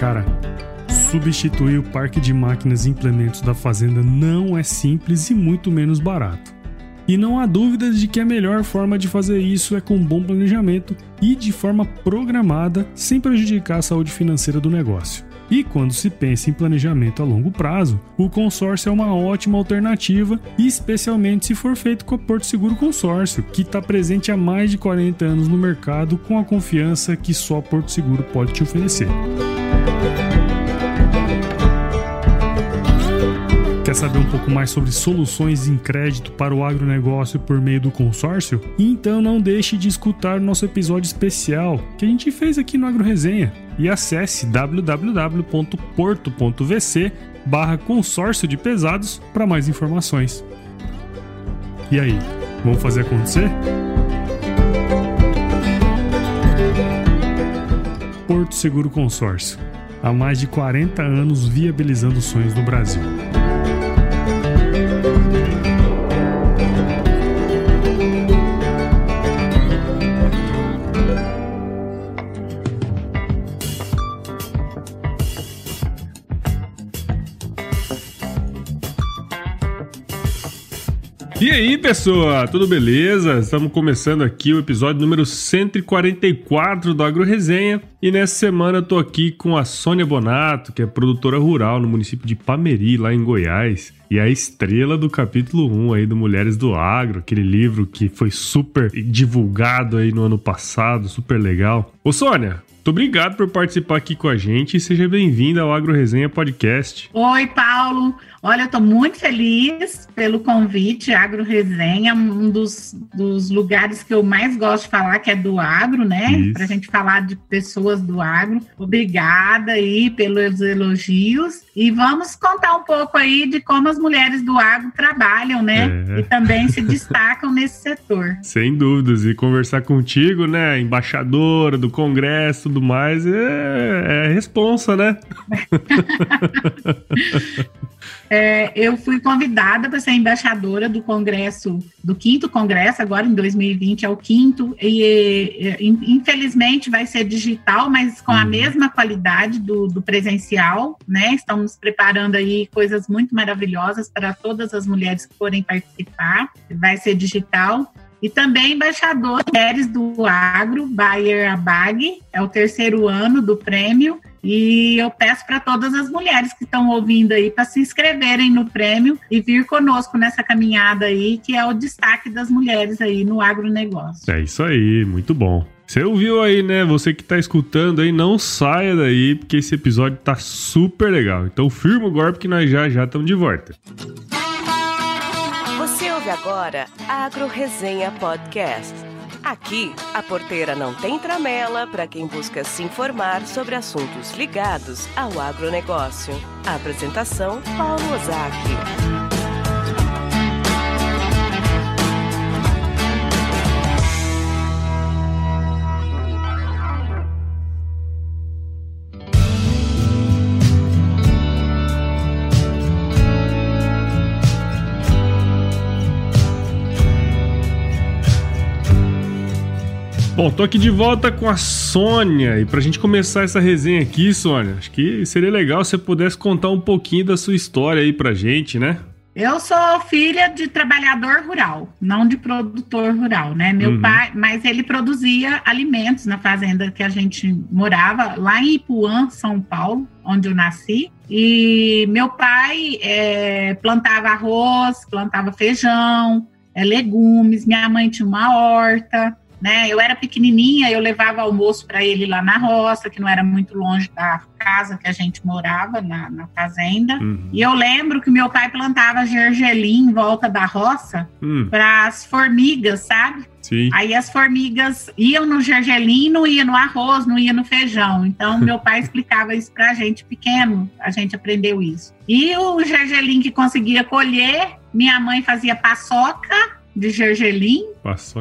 Cara, substituir o parque de máquinas e implementos da fazenda não é simples e muito menos barato. E não há dúvidas de que a melhor forma de fazer isso é com bom planejamento e de forma programada, sem prejudicar a saúde financeira do negócio. E quando se pensa em planejamento a longo prazo, o consórcio é uma ótima alternativa, especialmente se for feito com a Porto Seguro Consórcio, que está presente há mais de 40 anos no mercado com a confiança que só Porto Seguro pode te oferecer. Quer saber um pouco mais sobre soluções em crédito para o agronegócio por meio do consórcio? Então não deixe de escutar nosso episódio especial que a gente fez aqui no Agro Resenha e acesse www.porto.vc barra consórcio de pesados para mais informações. E aí, vamos fazer acontecer? Porto Seguro Consórcio. Há mais de 40 anos viabilizando sonhos no Brasil. E aí, pessoa, tudo beleza? Estamos começando aqui o episódio número 144 do Agro Resenha. E nessa semana eu tô aqui com a Sônia Bonato, que é produtora rural no município de Pameri, lá em Goiás. E a estrela do capítulo 1 aí do Mulheres do Agro, aquele livro que foi super divulgado aí no ano passado, super legal. Ô Sônia, muito obrigado por participar aqui com a gente e seja bem-vinda ao Agro Resenha Podcast. Oi, Paulo. Olha, eu estou muito feliz pelo convite, Agro Resenha, um dos, dos lugares que eu mais gosto de falar, que é do agro, né? Para a gente falar de pessoas do agro. Obrigada aí pelos elogios. E vamos contar um pouco aí de como as mulheres do agro trabalham, né? É. E também se destacam nesse setor. Sem dúvidas. E conversar contigo, né? Embaixadora do Congresso tudo mais, é, é responsa, né? É, eu fui convidada para ser embaixadora do Congresso, do quinto Congresso, agora em 2020 é o quinto, e, e infelizmente vai ser digital, mas com a uhum. mesma qualidade do, do, presencial, né? Estamos preparando aí coisas muito maravilhosas para todas as mulheres que forem participar, vai ser digital. E também embaixador Mulheres do Agro, Bayer Abag, é o terceiro ano do prêmio. E eu peço para todas as mulheres que estão ouvindo aí para se inscreverem no prêmio e vir conosco nessa caminhada aí, que é o destaque das mulheres aí no agronegócio. É isso aí, muito bom. Você ouviu aí, né? Você que está escutando aí, não saia daí, porque esse episódio tá super legal. Então firma o golpe que nós já já estamos de volta. Você ouve agora Agro Resenha Podcast. Aqui, a porteira não tem tramela para quem busca se informar sobre assuntos ligados ao agronegócio. Apresentação, Paulo Ozaki. Bom, tô aqui de volta com a Sônia e pra gente começar essa resenha aqui, Sônia, acho que seria legal se você pudesse contar um pouquinho da sua história aí pra gente, né? Eu sou filha de trabalhador rural, não de produtor rural, né? Meu uhum. pai, mas ele produzia alimentos na fazenda que a gente morava, lá em Ipuã, São Paulo, onde eu nasci. E meu pai é, plantava arroz, plantava feijão, é, legumes, minha mãe tinha uma horta né? Eu era pequenininha, eu levava almoço para ele lá na roça, que não era muito longe da casa que a gente morava, na, na fazenda. Uhum. E eu lembro que meu pai plantava gergelim em volta da roça uhum. para as formigas, sabe? Sim. Aí as formigas iam no gergelim, não ia no arroz, não ia no feijão. Então meu pai explicava isso para a gente pequeno, a gente aprendeu isso. E o gergelim que conseguia colher, minha mãe fazia paçoca de gergelim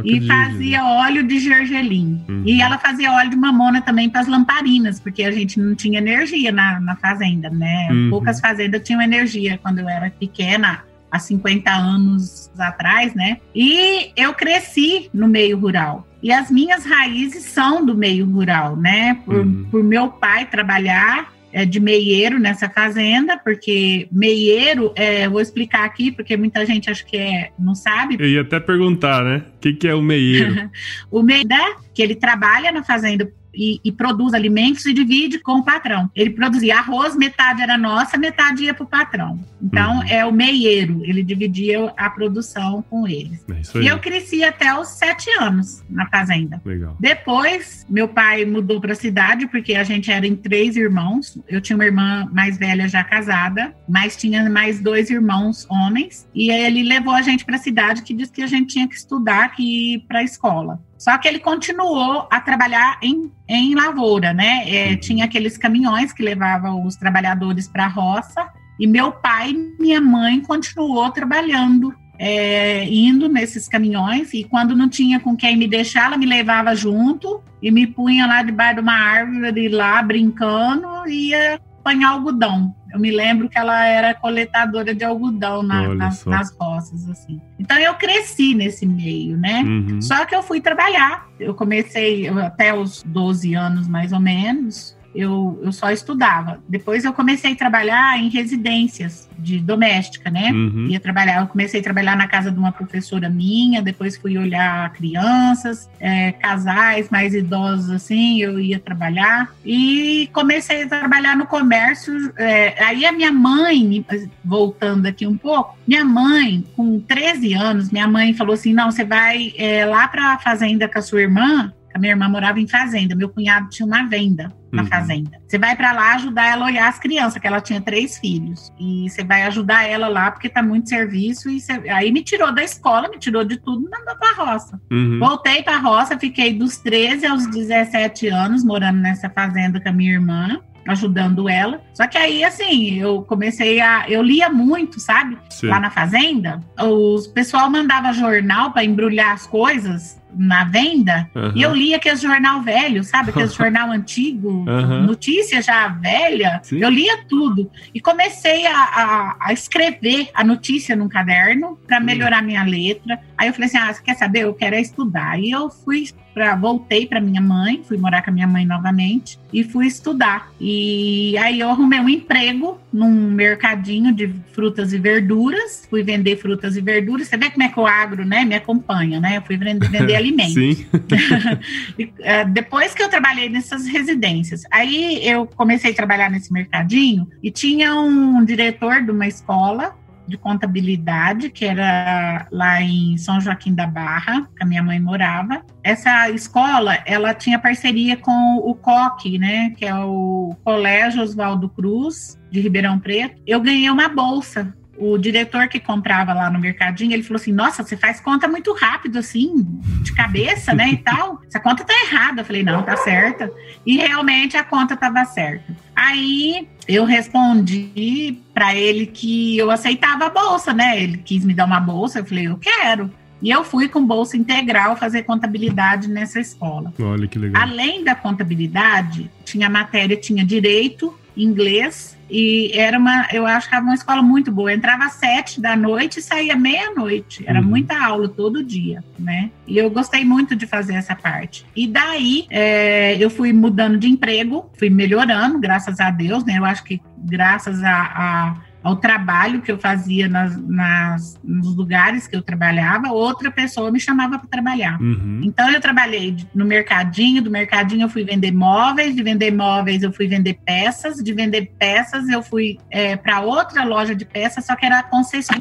e fazia gergelim. óleo de gergelim. Uhum. E ela fazia óleo de mamona também para as lamparinas, porque a gente não tinha energia na, na fazenda, né? Uhum. Poucas fazendas tinham energia quando eu era pequena, há 50 anos atrás, né? E eu cresci no meio rural. E as minhas raízes são do meio rural, né? Por, uhum. por meu pai trabalhar é, de meieiro nessa fazenda, porque meieiro, é, vou explicar aqui, porque muita gente acha que é, não sabe. Eu ia até perguntar, né? O que, que é o meieiro? o meieiro, que ele trabalha na fazenda e, e, produz alimentos e divide com o patrão. Ele produzia arroz, metade era nossa, metade ia para o patrão. Então, uhum. é o meieiro, ele dividia a produção com eles. É e eu cresci até os sete anos na fazenda. Legal. Depois, meu pai mudou para a cidade, porque a gente era em três irmãos. Eu tinha uma irmã mais velha já casada, mas tinha mais dois irmãos homens. E ele levou a gente para a cidade, que disse que a gente tinha que estudar, que ir para a escola. Só que ele continuou a trabalhar em, em lavoura, né? É, uhum. tinha aqueles caminhões que levavam os trabalhadores para a roça, e meu pai e minha mãe continuou trabalhando, é, indo nesses caminhões, e quando não tinha com quem me deixar, ela me levava junto e me punha lá debaixo de uma árvore, lá brincando, e ia apanhar algodão. Eu me lembro que ela era coletadora de algodão na, nas, nas, roças, assim. Então eu cresci nesse meio, né? Uhum. Só que eu fui trabalhar. Eu comecei até os 12 anos, mais ou menos eu, eu só estudava. Depois eu comecei a trabalhar em residências de doméstica, né? Uhum. Ia trabalhar, eu comecei a trabalhar na casa de uma professora minha, depois fui olhar crianças, é, casais mais idosos assim, eu ia trabalhar e comecei a trabalhar no comércio. É, aí a minha mãe, voltando aqui um pouco, minha mãe, com 13 anos, minha mãe falou assim: não, você vai é, lá para a fazenda com a sua irmã a minha irmã morava em fazenda, meu cunhado tinha uma venda na uhum. fazenda. Você vai para lá ajudar ela a olhar as crianças, que ela tinha três filhos. E você vai ajudar ela lá porque tá muito serviço. E você... aí me tirou da escola, me tirou de tudo, mandou pra roça. Uhum. Voltei pra roça, fiquei dos 13 aos 17 anos morando nessa fazenda com a minha irmã ajudando ela. Só que aí, assim, eu comecei a. Eu lia muito, sabe? Sim. Lá na fazenda. O pessoal mandava jornal para embrulhar as coisas na venda, uhum. e eu lia aquele jornal velho, sabe? Aquele jornal antigo, uhum. notícia já velha. Sim. Eu lia tudo. E comecei a, a, a escrever a notícia num caderno para melhorar minha letra. Aí eu falei assim: ah, você quer saber? Eu quero é estudar. E eu fui para voltei para minha mãe, fui morar com a minha mãe novamente e fui estudar. E aí eu arrumei um emprego num mercadinho de frutas e verduras, fui vender frutas e verduras. Você vê como é que o agro, né, me acompanha, né? Eu fui vender, vender alimentos. Sim. É, depois que eu trabalhei nessas residências, aí eu comecei a trabalhar nesse mercadinho e tinha um diretor de uma escola de contabilidade, que era lá em São Joaquim da Barra, que a minha mãe morava. Essa escola, ela tinha parceria com o COC, né, que é o Colégio Oswaldo Cruz, de Ribeirão Preto. Eu ganhei uma bolsa o diretor que comprava lá no mercadinho, ele falou assim: Nossa, você faz conta muito rápido, assim, de cabeça, né? E tal. Essa conta tá errada. Eu falei: Não, tá certa. E realmente a conta tava certa. Aí eu respondi para ele que eu aceitava a bolsa, né? Ele quis me dar uma bolsa. Eu falei: Eu quero. E eu fui com bolsa integral fazer contabilidade nessa escola. Olha que legal. Além da contabilidade, tinha matéria, tinha direito, inglês e era uma, eu acho que era uma escola muito boa. Eu entrava às sete da noite e saía meia-noite. Era uhum. muita aula todo dia, né? E eu gostei muito de fazer essa parte. E daí é, eu fui mudando de emprego, fui melhorando, graças a Deus, né? Eu acho que graças a, a ao trabalho que eu fazia nas, nas, nos lugares que eu trabalhava, outra pessoa me chamava para trabalhar. Uhum. Então eu trabalhei no mercadinho, do mercadinho eu fui vender móveis, de vender móveis eu fui vender peças, de vender peças eu fui é, para outra loja de peças, só que era a concessão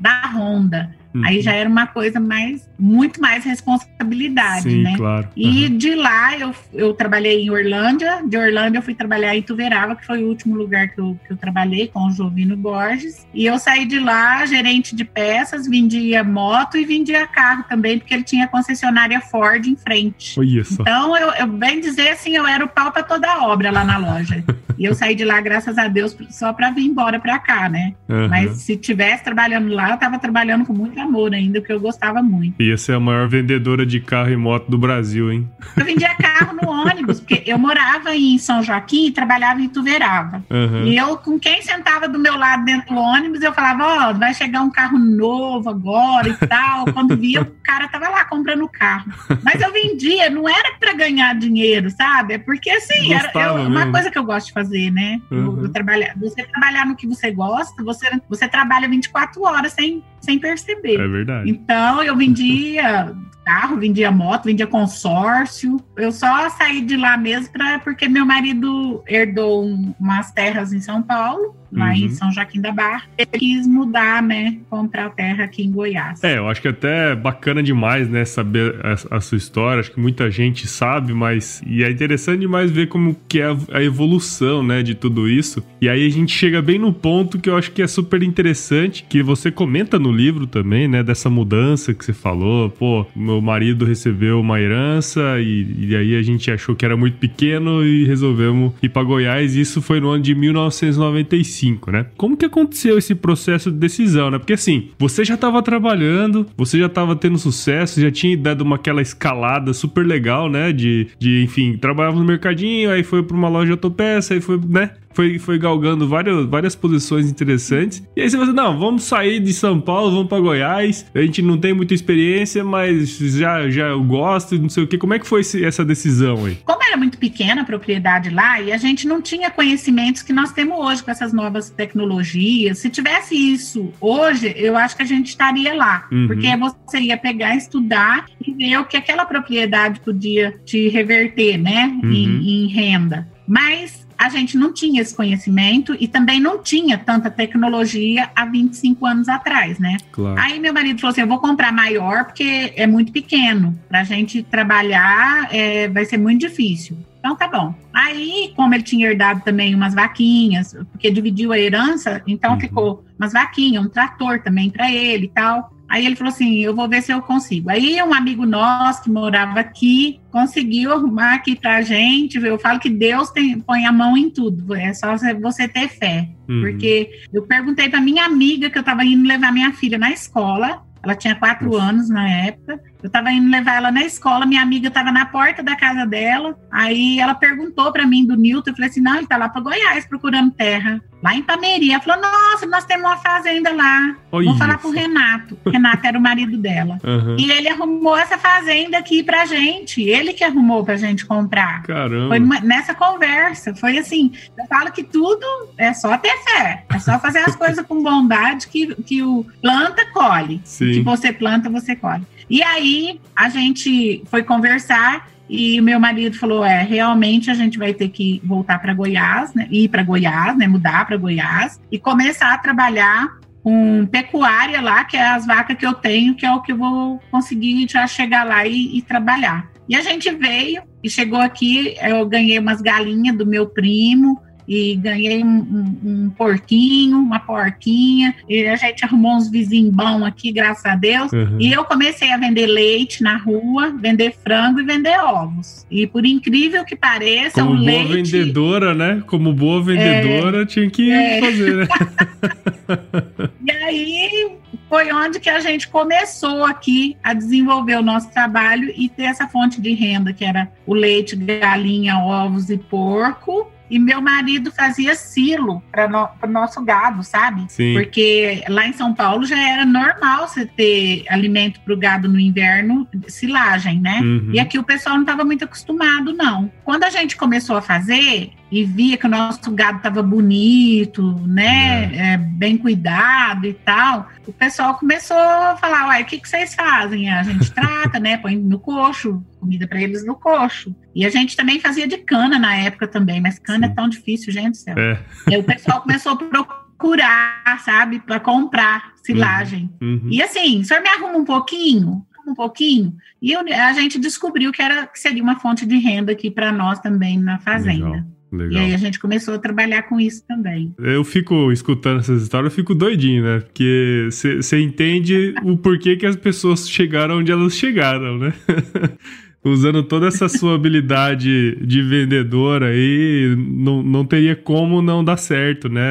da Honda. Uhum. Aí já era uma coisa mais, muito mais responsabilidade, Sim, né? Claro. E uhum. de lá eu, eu trabalhei em Orlândia, de Orlândia eu fui trabalhar em Tuverava, que foi o último lugar que eu, que eu trabalhei com o Jovino Borges. E eu saí de lá, gerente de peças, vendia moto e vendia carro também, porque ele tinha concessionária Ford em frente. Isso. Então, eu, eu bem dizer assim, eu era o pau para toda a obra lá na loja. e eu saí de lá, graças a Deus, só para vir embora para cá, né? Uhum. Mas se tivesse trabalhando lá, eu estava trabalhando com muita amor ainda, porque eu gostava muito. Ia ser a maior vendedora de carro e moto do Brasil, hein? Eu vendia carro no ônibus, porque eu morava em São Joaquim e trabalhava em Tuverava. Uhum. E eu, com quem sentava do meu lado dentro do ônibus, eu falava, ó, oh, vai chegar um carro novo agora e tal. Quando via, o cara tava lá comprando o carro. Mas eu vendia, não era para ganhar dinheiro, sabe? É porque, assim, era, eu, uma coisa que eu gosto de fazer, né? Uhum. Eu, eu você trabalhar no que você gosta, você, você trabalha 24 horas sem, sem perceber. É verdade. Então, eu vendia carro, vendia moto, vendia consórcio. Eu só saí de lá mesmo pra, porque meu marido herdou um, umas terras em São Paulo lá uhum. em São Joaquim da Barra. Ele quis mudar, né? Comprar terra aqui em Goiás. É, eu acho que até bacana demais, né? Saber a, a, sua história. Acho que muita gente sabe, mas. E é interessante demais ver como que é a, a, evolução, né? De tudo isso. E aí a gente chega bem no ponto que eu acho que é super interessante, que você comenta no livro também, né? Dessa mudança que você falou. Pô, meu marido recebeu uma herança e, e aí a gente achou que era muito pequeno e resolvemos ir para Goiás. Isso foi no ano de 1995 né? Como que aconteceu esse processo de decisão, né? Porque assim, você já estava trabalhando, você já estava tendo sucesso, já tinha dado uma aquela escalada super legal, né? De, de enfim, trabalhava no mercadinho, aí foi para uma loja autopeça, aí foi, né? Foi, foi galgando várias, várias posições interessantes. E aí você fala, não, vamos sair de São Paulo, vamos para Goiás. A gente não tem muita experiência, mas já, já eu gosto, não sei o que. Como é que foi esse, essa decisão aí? Como era muito pequena a propriedade lá e a gente não tinha conhecimentos que nós temos hoje com essas novas tecnologias, se tivesse isso hoje, eu acho que a gente estaria lá. Uhum. Porque você ia pegar, estudar e ver o que aquela propriedade podia te reverter, né, uhum. em, em renda. Mas a gente não tinha esse conhecimento e também não tinha tanta tecnologia há 25 anos atrás, né? Claro. Aí meu marido falou assim: eu vou comprar maior porque é muito pequeno. Para a gente trabalhar é, vai ser muito difícil. Então tá bom. Aí, como ele tinha herdado também umas vaquinhas, porque dividiu a herança, então uhum. ficou umas vaquinhas, um trator também para ele e tal. Aí ele falou assim: eu vou ver se eu consigo. Aí um amigo nosso que morava aqui conseguiu arrumar aqui pra gente. Eu falo que Deus tem, põe a mão em tudo, é só você ter fé. Uhum. Porque eu perguntei pra minha amiga que eu tava indo levar minha filha na escola. Ela tinha quatro Nossa. anos na época. Eu estava indo levar ela na escola, minha amiga estava na porta da casa dela. Aí ela perguntou para mim do Nilton, eu falei assim: não, ele está lá para Goiás procurando terra, lá em Pameri. Ela falou: nossa, nós temos uma fazenda lá. Oi, Vou falar para o Renato. Renato era o marido dela. Uhum. E ele arrumou essa fazenda aqui pra gente. Ele que arrumou pra gente comprar. Caramba. Foi nessa conversa. Foi assim: eu falo que tudo é só ter fé. É só fazer as coisas com bondade que, que o planta colhe. Sim. O que você planta, você colhe. E aí a gente foi conversar e meu marido falou: é, realmente a gente vai ter que voltar para Goiás, né? Ir para Goiás, né? Mudar para Goiás e começar a trabalhar com pecuária lá, que é as vacas que eu tenho, que é o que eu vou conseguir já chegar lá e, e trabalhar. E a gente veio e chegou aqui, eu ganhei umas galinhas do meu primo, e ganhei um, um, um, porquinho, uma porquinha, e a gente arrumou uns vizinhos bons aqui, graças a Deus. Uhum. E eu comecei a vender leite na rua, vender frango e vender ovos. E por incrível que pareça, Como o boa leite. vendedora, né? Como boa vendedora, é, tinha que é. fazer, né? e aí foi onde que a gente começou aqui a desenvolver o nosso trabalho e ter essa fonte de renda, que era o leite, galinha, ovos e porco e meu marido fazia silo para no, o nosso gado, sabe? Sim. Porque lá em São Paulo já era normal você ter alimento para o gado no inverno, silagem, né? Uhum. E aqui o pessoal não estava muito acostumado, não. Quando a gente começou a fazer, e via que o nosso gado estava bonito, né, é. É, bem cuidado e tal, o pessoal começou a falar, uai, o que, que vocês fazem? A gente trata, né, põe no coxo, comida para eles no coxo. E a gente também fazia de cana na época também, mas cana é Sim. é tão difícil, gente do céu. É. E aí o pessoal começou a procurar, sabe, para comprar silagem. Uhum. Uhum. E assim, o senhor me arruma um pouquinho? um pouquinho e eu, a gente descobriu que era que seria uma fonte de renda aqui para nós também na fazenda. Legal. Legal. E aí a gente começou a trabalhar com isso também. Eu fico escutando essas histórias, eu fico doidinho, né? Porque você entende o porquê que as pessoas chegaram onde elas chegaram, né? usando toda essa sua habilidade de vendedora aí, não, não teria como não dar certo, né?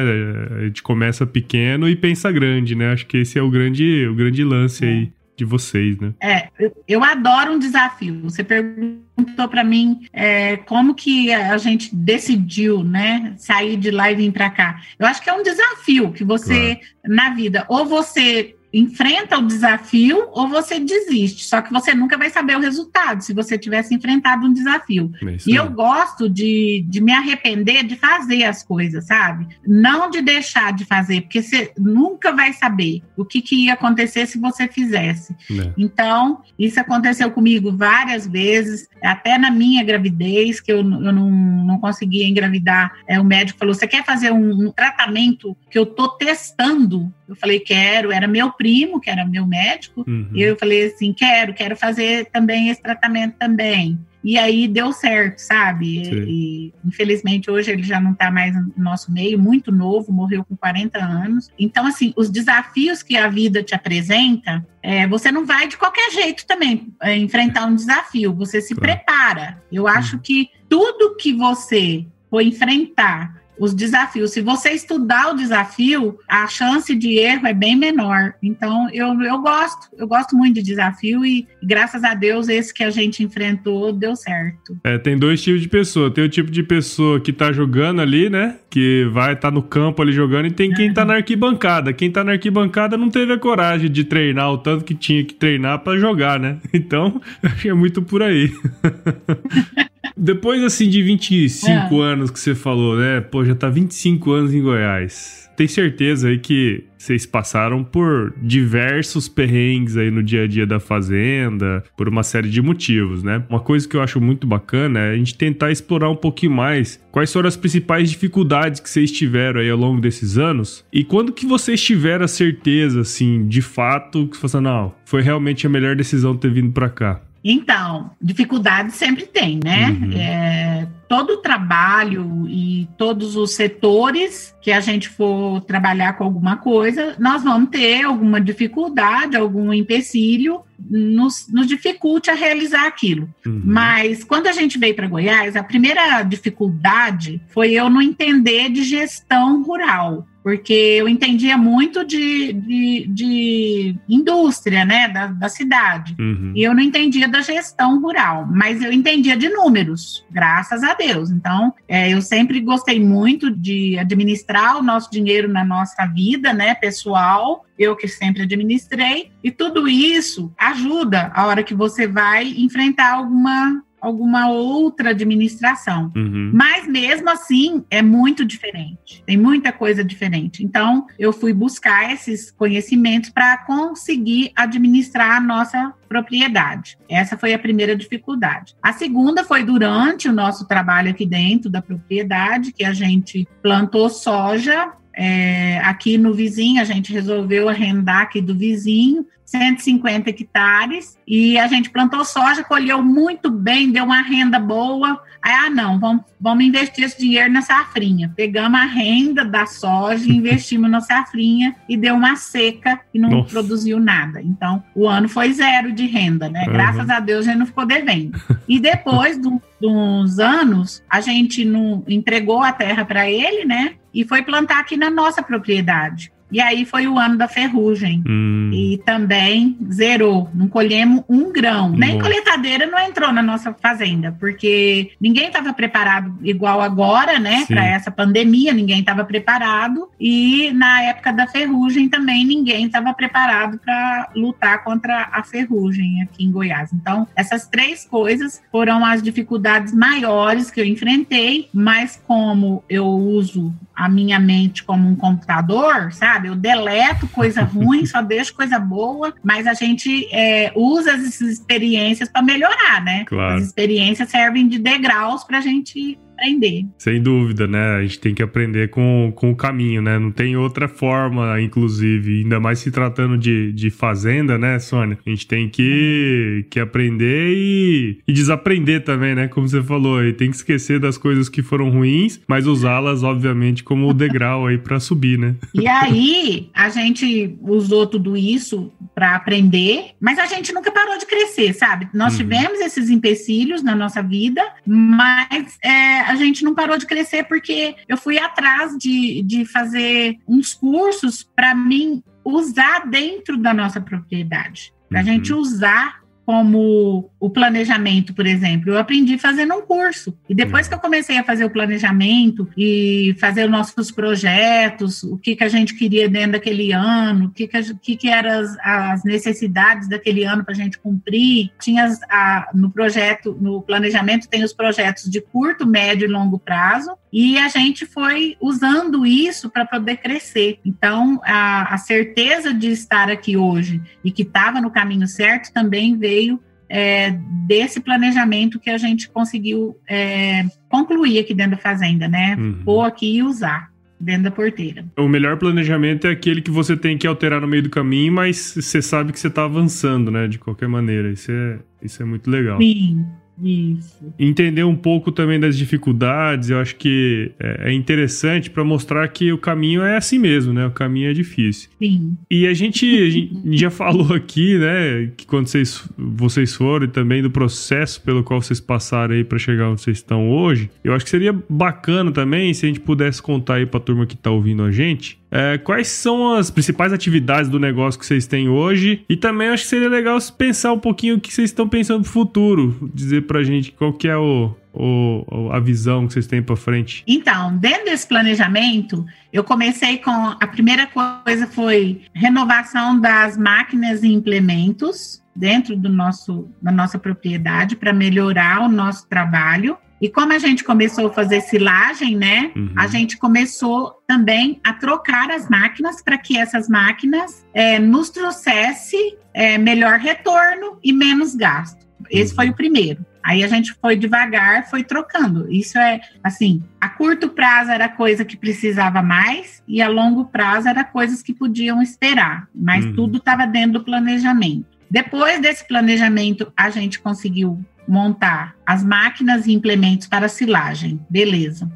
A gente começa pequeno e pensa grande, né? Acho que esse é o grande, o grande lance aí de vocês, né? É, eu adoro um desafio. Você perguntou para mim é, como que a gente decidiu, né, sair de lá e vir para cá. Eu acho que é um desafio que você claro. na vida ou você enfrenta o desafio ou você desiste. Só que você nunca vai saber o resultado se você tivesse enfrentado um desafio. É e eu gosto de, de me arrepender de fazer as coisas, sabe? Não de deixar de fazer, porque você nunca vai saber o que, que ia acontecer se você fizesse. É. Então, isso aconteceu comigo várias vezes, até na minha gravidez, que eu, eu não, não conseguia engravidar. É, o médico falou: você quer fazer um, um tratamento que eu tô testando? Eu falei, quero, era meu primo, que era meu médico, uhum. e eu falei assim, quero, quero fazer também esse tratamento também. E aí deu certo, sabe? E, infelizmente hoje ele já não está mais no nosso meio, muito novo, morreu com 40 anos. Então, assim, os desafios que a vida te apresenta, é, você não vai de qualquer jeito também é, enfrentar um desafio, você se claro. prepara. Eu acho uhum. que tudo que você for enfrentar os desafios. Se você estudar o desafio, a chance de erro é bem menor. Então, eu, eu gosto, eu gosto muito de desafio e, graças a Deus, esse que a gente enfrentou deu certo. É, tem dois tipos de pessoa. Tem o tipo de pessoa que tá jogando ali, né? Que vai estar tá no campo ali jogando, e tem quem tá na arquibancada. Quem tá na arquibancada não teve a coragem de treinar o tanto que tinha que treinar para jogar, né? Então, acho que é muito por aí. Depois, assim, de 25 é. anos que você falou, né? Pô, já tá 25 anos em Goiás. Tem certeza aí que vocês passaram por diversos perrengues aí no dia a dia da fazenda, por uma série de motivos, né? Uma coisa que eu acho muito bacana é a gente tentar explorar um pouquinho mais quais foram as principais dificuldades que vocês tiveram aí ao longo desses anos e quando que vocês tiveram a certeza, assim, de fato, que você não, foi realmente a melhor decisão ter vindo para cá. Então, dificuldade sempre tem, né? Uhum. É, todo o trabalho e todos os setores que a gente for trabalhar com alguma coisa, nós vamos ter alguma dificuldade, algum empecilho, nos, nos dificulte a realizar aquilo. Uhum. Mas quando a gente veio para Goiás, a primeira dificuldade foi eu não entender de gestão rural porque eu entendia muito de, de, de indústria, né, da, da cidade, uhum. e eu não entendia da gestão rural, mas eu entendia de números, graças a Deus. Então, é, eu sempre gostei muito de administrar o nosso dinheiro na nossa vida, né, pessoal, eu que sempre administrei, e tudo isso ajuda a hora que você vai enfrentar alguma alguma outra administração. Uhum. Mas mesmo assim é muito diferente. Tem muita coisa diferente. Então eu fui buscar esses conhecimentos para conseguir administrar a nossa propriedade. Essa foi a primeira dificuldade. A segunda foi durante o nosso trabalho aqui dentro da propriedade, que a gente plantou soja é, aqui no vizinho, a gente resolveu arrendar aqui do vizinho 150 hectares e a gente plantou soja, colheu muito bem, deu uma renda boa. Aí, ah, não, vamos, vamos investir esse dinheiro na safrinha. Pegamos a renda da soja, investimos na safrinha e deu uma seca e não Nossa. produziu nada. Então, o ano foi zero de renda, né? Uhum. Graças a Deus a gente não ficou devendo. E depois de uns anos, a gente não entregou a terra para ele, né? E foi plantar aqui na nossa propriedade. E aí foi o ano da ferrugem. Hum. E também zerou. Não colhemos um grão. Nossa. Nem coletadeira não entrou na nossa fazenda, porque ninguém estava preparado igual agora, né? Para essa pandemia, ninguém estava preparado. E na época da ferrugem também ninguém estava preparado para lutar contra a ferrugem aqui em Goiás. Então, essas três coisas foram as dificuldades maiores que eu enfrentei, mas como eu uso a minha mente como um computador, sabe? Eu deleto coisa ruim, só deixo coisa boa, mas a gente é, usa essas experiências para melhorar, né? Claro. As experiências servem de degraus para a gente aprender. Sem dúvida, né? A gente tem que aprender com, com o caminho, né? Não tem outra forma, inclusive, ainda mais se tratando de, de fazenda, né, Sônia? A gente tem que, que aprender e, e desaprender também, né? Como você falou, e tem que esquecer das coisas que foram ruins, mas usá-las, obviamente, como degrau aí para subir, né? E aí, a gente usou tudo isso para aprender, mas a gente nunca parou de crescer, sabe? Nós uhum. tivemos esses empecilhos na nossa vida, mas é, a gente não parou de crescer porque eu fui atrás de, de fazer uns cursos para mim usar dentro da nossa propriedade. Para a uhum. gente usar como o planejamento, por exemplo. Eu aprendi fazendo um curso. E depois que eu comecei a fazer o planejamento e fazer os nossos projetos, o que, que a gente queria dentro daquele ano, o que, que, que, que eram as, as, necessidades daquele ano para a gente cumprir. Tinha as, a, no projeto, no planejamento, tem os projetos de curto, médio e longo prazo. E a gente foi usando isso para poder crescer. Então, a, a certeza de estar aqui hoje e que estava no caminho certo também veio é, desse planejamento que a gente conseguiu é, concluir aqui dentro da fazenda, né? Uhum. Pôr aqui e usar dentro da porteira. O melhor planejamento é aquele que você tem que alterar no meio do caminho, mas você sabe que você está avançando, né? De qualquer maneira. Isso é, isso é muito legal. Sim. Isso. Entender um pouco também das dificuldades, eu acho que é, é interessante para mostrar que o caminho é assim mesmo, né? O caminho é difícil. Sim. E a gente, a gente já falou aqui, né, que quando vocês, vocês foram e também do processo pelo qual vocês passaram aí para chegar onde vocês estão hoje, eu acho que seria bacana também se a gente pudesse contar aí para a turma que está ouvindo a gente é, quais são as principais atividades do negócio que vocês têm hoje? E também acho que seria legal pensar um pouquinho o que vocês estão pensando pro futuro. Dizer pra gente qual que é o, o, a visão que vocês têm para frente? Então, dentro desse planejamento, eu comecei com a primeira coisa foi renovação das máquinas e implementos dentro do nosso da nossa propriedade para melhorar o nosso trabalho. E como a gente começou a fazer silagem, né? Uhum. A gente começou também a trocar as máquinas para que essas máquinas é, nos trouxesse é, melhor retorno e menos gasto. Esse uhum. foi o primeiro. Aí a gente foi devagar, foi trocando. Isso é assim, a curto prazo era coisa que precisava mais e a longo prazo era coisas que podiam esperar, mas uhum. tudo estava dentro do planejamento. Depois desse planejamento, a gente conseguiu montar as máquinas e implementos para silagem, beleza.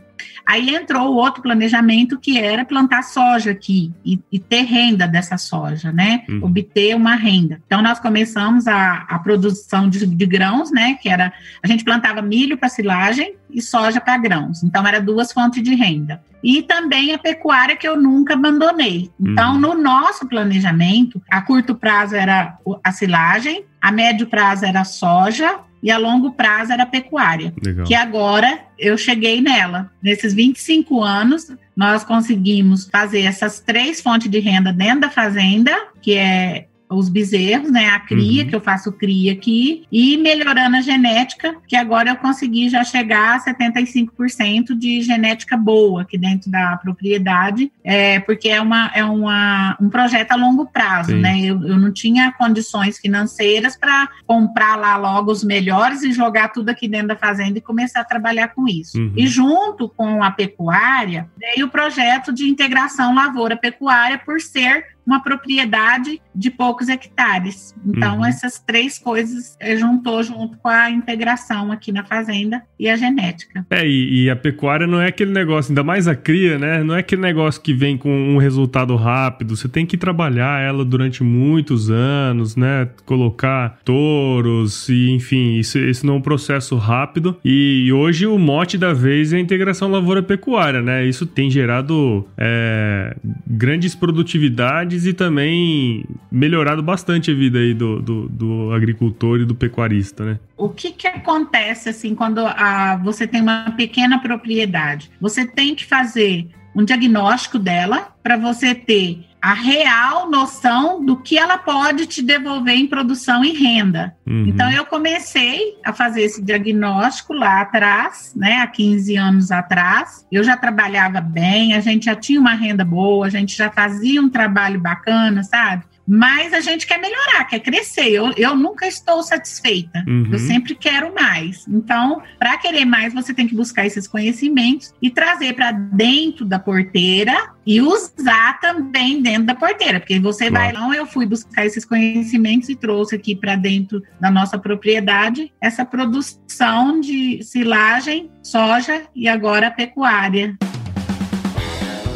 Aí entrou o outro planejamento que era plantar soja aqui e, e ter renda dessa soja, né? Uhum. Obter uma renda. Então nós começamos a, a produção de, de, grãos, né? Que era a gente plantava milho para silagem e soja para grãos. Então era duas fontes de renda. E também a pecuária que eu nunca abandonei. Então uhum. no nosso planejamento, a curto prazo era a silagem, a médio prazo era a soja e a longo prazo era a pecuária. Legal. Que agora eu cheguei nela. Nesses 25 anos, nós conseguimos fazer essas três fontes de renda dentro da fazenda, que é os bezerros, né? A cria, uhum. que eu faço cria aqui, e melhorando a genética, que agora eu consegui já chegar a 75% de genética boa aqui dentro da propriedade, é, porque é, uma, é uma, um projeto a longo prazo, Sim. né? Eu, eu não tinha condições financeiras para comprar lá logo os melhores e jogar tudo aqui dentro da fazenda e começar a trabalhar com isso. Uhum. E junto com a pecuária, veio o projeto de integração lavoura-pecuária por ser uma propriedade de poucos hectares. Então, uhum. essas três coisas eh, juntou junto com a integração aqui na fazenda e a genética. É, e, e, a pecuária não é aquele negócio, ainda mais a cria, né? Não é aquele negócio que vem com um resultado rápido. Você tem que trabalhar ela durante muitos anos, né? Colocar touros e, enfim, isso, isso não é um processo rápido. E, e hoje o mote da vez é a integração lavoura-pecuária, né? Isso tem gerado é, grandes produtividades e também melhorado bastante a vida aí do, do, do agricultor e do pecuarista, né? O que, que acontece assim quando a, você tem uma pequena propriedade? Você tem que fazer um diagnóstico dela para você ter a real noção do que ela pode te devolver em produção e renda. Uhum. Então eu comecei a fazer esse diagnóstico lá atrás, né, há 15 anos atrás. Eu já trabalhava bem, a gente já tinha uma renda boa, a gente já fazia um trabalho bacana, sabe? Mas a gente quer melhorar, quer crescer. Eu, eu nunca estou satisfeita, uhum. eu sempre quero mais. Então, para querer mais, você tem que buscar esses conhecimentos e trazer para dentro da porteira e usar também dentro da porteira, porque você claro. vai lá, eu fui buscar esses conhecimentos e trouxe aqui para dentro da nossa propriedade essa produção de silagem, soja e agora pecuária.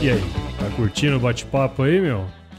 E aí, tá curtindo o bate-papo aí, meu?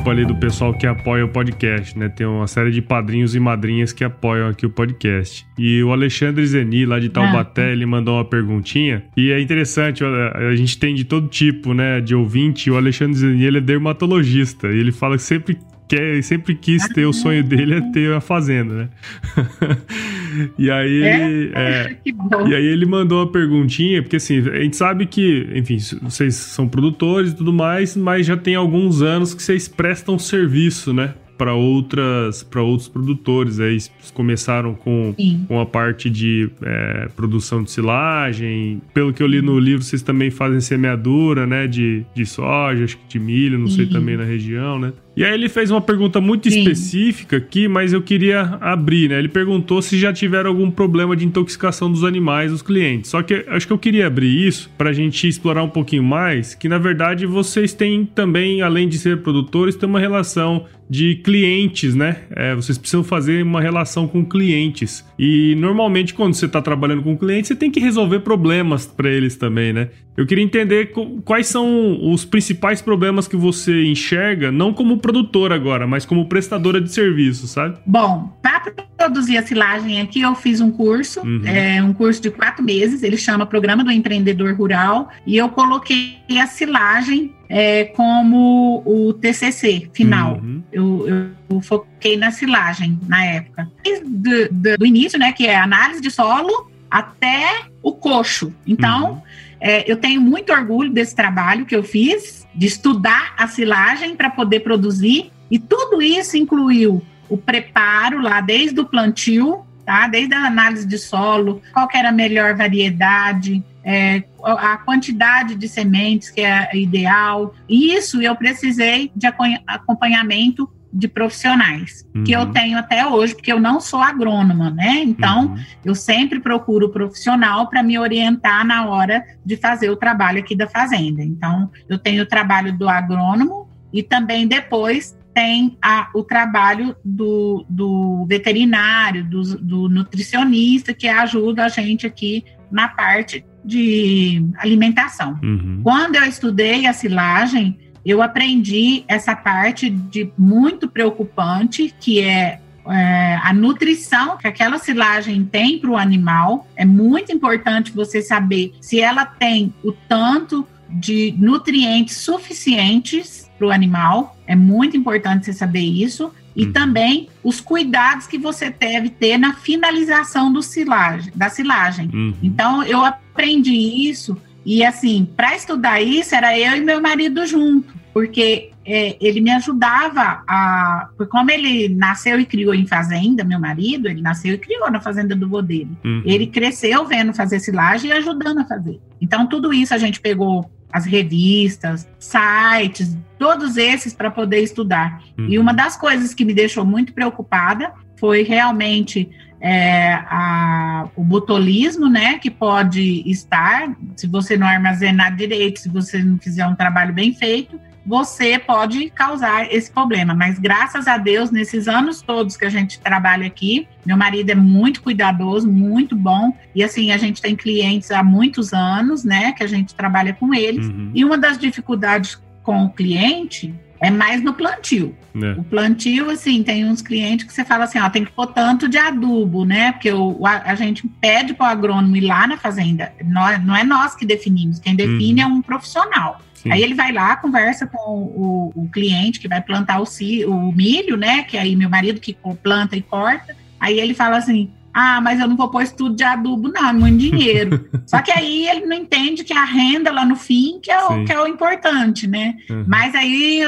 Grupo ali do pessoal que apoia o podcast, né? Tem uma série de padrinhos e madrinhas que apoiam aqui o podcast. E o Alexandre Zeni, lá de Taubaté, ah. ele mandou uma perguntinha. E é interessante, a gente tem de todo tipo, né, de ouvinte. O Alexandre Zeni, ele é dermatologista. E ele fala que sempre quer, sempre quis ter, o sonho dele é ter a fazenda, né? e aí é? ele. É, e aí ele mandou uma perguntinha, porque assim, a gente sabe que, enfim, vocês são produtores e tudo mais, mas já tem alguns anos que vocês prestam serviço, né? para outras para outros produtores aí começaram com, com a parte de é, produção de silagem pelo que eu li no livro vocês também fazem semeadura né de, de soja acho que de milho não Sim. sei também na região né e aí ele fez uma pergunta muito Sim. específica aqui, mas eu queria abrir, né? Ele perguntou se já tiveram algum problema de intoxicação dos animais, dos clientes. Só que acho que eu queria abrir isso para a gente explorar um pouquinho mais, que na verdade vocês têm também, além de ser produtores, tem uma relação de clientes, né? É, vocês precisam fazer uma relação com clientes. E normalmente, quando você está trabalhando com clientes, você tem que resolver problemas para eles também, né? Eu queria entender quais são os principais problemas que você enxerga, não como produtora agora, mas como prestadora de serviço, sabe? Bom, para produzir a silagem aqui, eu fiz um curso, uhum. é, um curso de quatro meses, ele chama Programa do Empreendedor Rural, e eu coloquei a silagem é, como o TCC final. Uhum. Eu, eu, foquei na silagem na época. Desde do, do início, né, que é análise de solo até o coxo. Então, uhum é, eu tenho muito orgulho desse trabalho que eu fiz, de estudar a silagem para poder produzir, e tudo isso incluiu o preparo lá desde o plantio, tá? desde a análise de solo, qual era a melhor variedade, é, a quantidade de sementes que é ideal. Isso eu precisei de acompanhamento de profissionais uhum. que eu uhum. tenho até hoje, porque eu não sou agrônoma, né? Então, uhum. eu sempre procuro o profissional para me orientar na hora de fazer o trabalho aqui da fazenda. Então, eu tenho o trabalho do agrônomo e também depois tem a, o trabalho do, do veterinário, do, do nutricionista, que ajuda a gente aqui na parte de alimentação. Uhum. Quando eu estudei a silagem, eu aprendi essa parte de muito preocupante, que é, é a nutrição que aquela silagem tem para o animal. É muito importante você saber se ela tem o tanto de nutrientes suficientes para o animal. É muito importante você saber isso. E uhum. também os cuidados que você deve ter na finalização do silagem, da silagem. Uhum. Então, eu aprendi isso e assim, para estudar isso, era eu e meu marido junto, porque é, ele me ajudava a. Porque como ele nasceu e criou em fazenda, meu marido, ele nasceu e criou na fazenda do vô dele. Uhum. Ele cresceu vendo fazer silagem e ajudando a fazer. Então, tudo isso a gente pegou as revistas, sites, todos esses para poder estudar. Uhum. E uma das coisas que me deixou muito preocupada foi realmente é, a, o botulismo, né, que pode estar, se você não armazenar direito, se você não fizer um trabalho bem feito, você pode causar esse problema. Mas graças a Deus, nesses anos todos que a gente trabalha aqui, meu marido é muito cuidadoso, muito bom. E assim, a gente tem clientes há muitos anos, né, que a gente trabalha com eles. Uhum. E uma das dificuldades com o cliente É mais no plantio. É. O plantio, assim, tem uns clientes que você fala assim, ó, tem que pôr tanto de adubo, né? Porque o, a, a gente pede para o agrônomo ir lá na fazenda. Não, não é nós que definimos, quem define uhum. é um profissional. Sim. Aí ele vai lá, conversa com o, o, cliente que vai plantar o, o milho, né? Que aí meu marido que planta e corta. Aí ele fala assim: ah, mas eu não vou pôr estudo de adubo, não, é muito dinheiro. Só que aí ele não entende que a renda lá no fim que é o, que é o importante, né? Uhum. Mas aí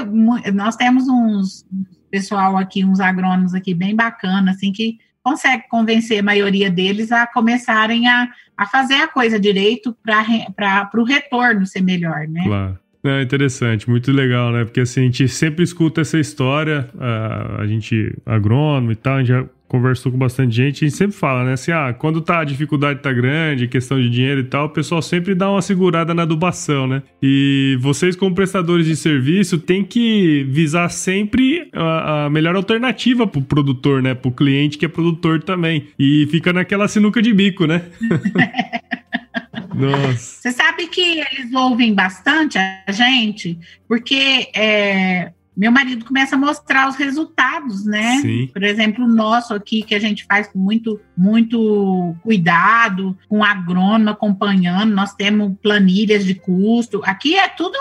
nós temos uns pessoal aqui, uns agrônomos aqui bem bacana, assim, que consegue convencer a maioria deles a começarem a, a fazer a coisa direito para o retorno ser melhor, né? Claro. É interessante, muito legal, né? Porque assim, a gente sempre escuta essa história, a, a gente, agrônomo e tal, a gente já conversou com bastante gente, gente sempre fala, né? Assim, ah, quando tá, a dificuldade tá grande, questão de dinheiro e tal, o pessoal sempre dá uma segurada na adubação, né? E vocês, como prestadores de serviço, tem que visar sempre a, a melhor alternativa pro produtor, né? Pro cliente que é produtor também. E fica naquela sinuca de bico, né? Nossa. Você sabe que eles ouvem bastante a gente, porque é, meu marido começa a mostrar os resultados, né? Sim. Por exemplo, o nosso aqui, que a gente faz com muito, muito cuidado, com agrônomo acompanhando, nós temos planilhas de custo. Aqui é tudo,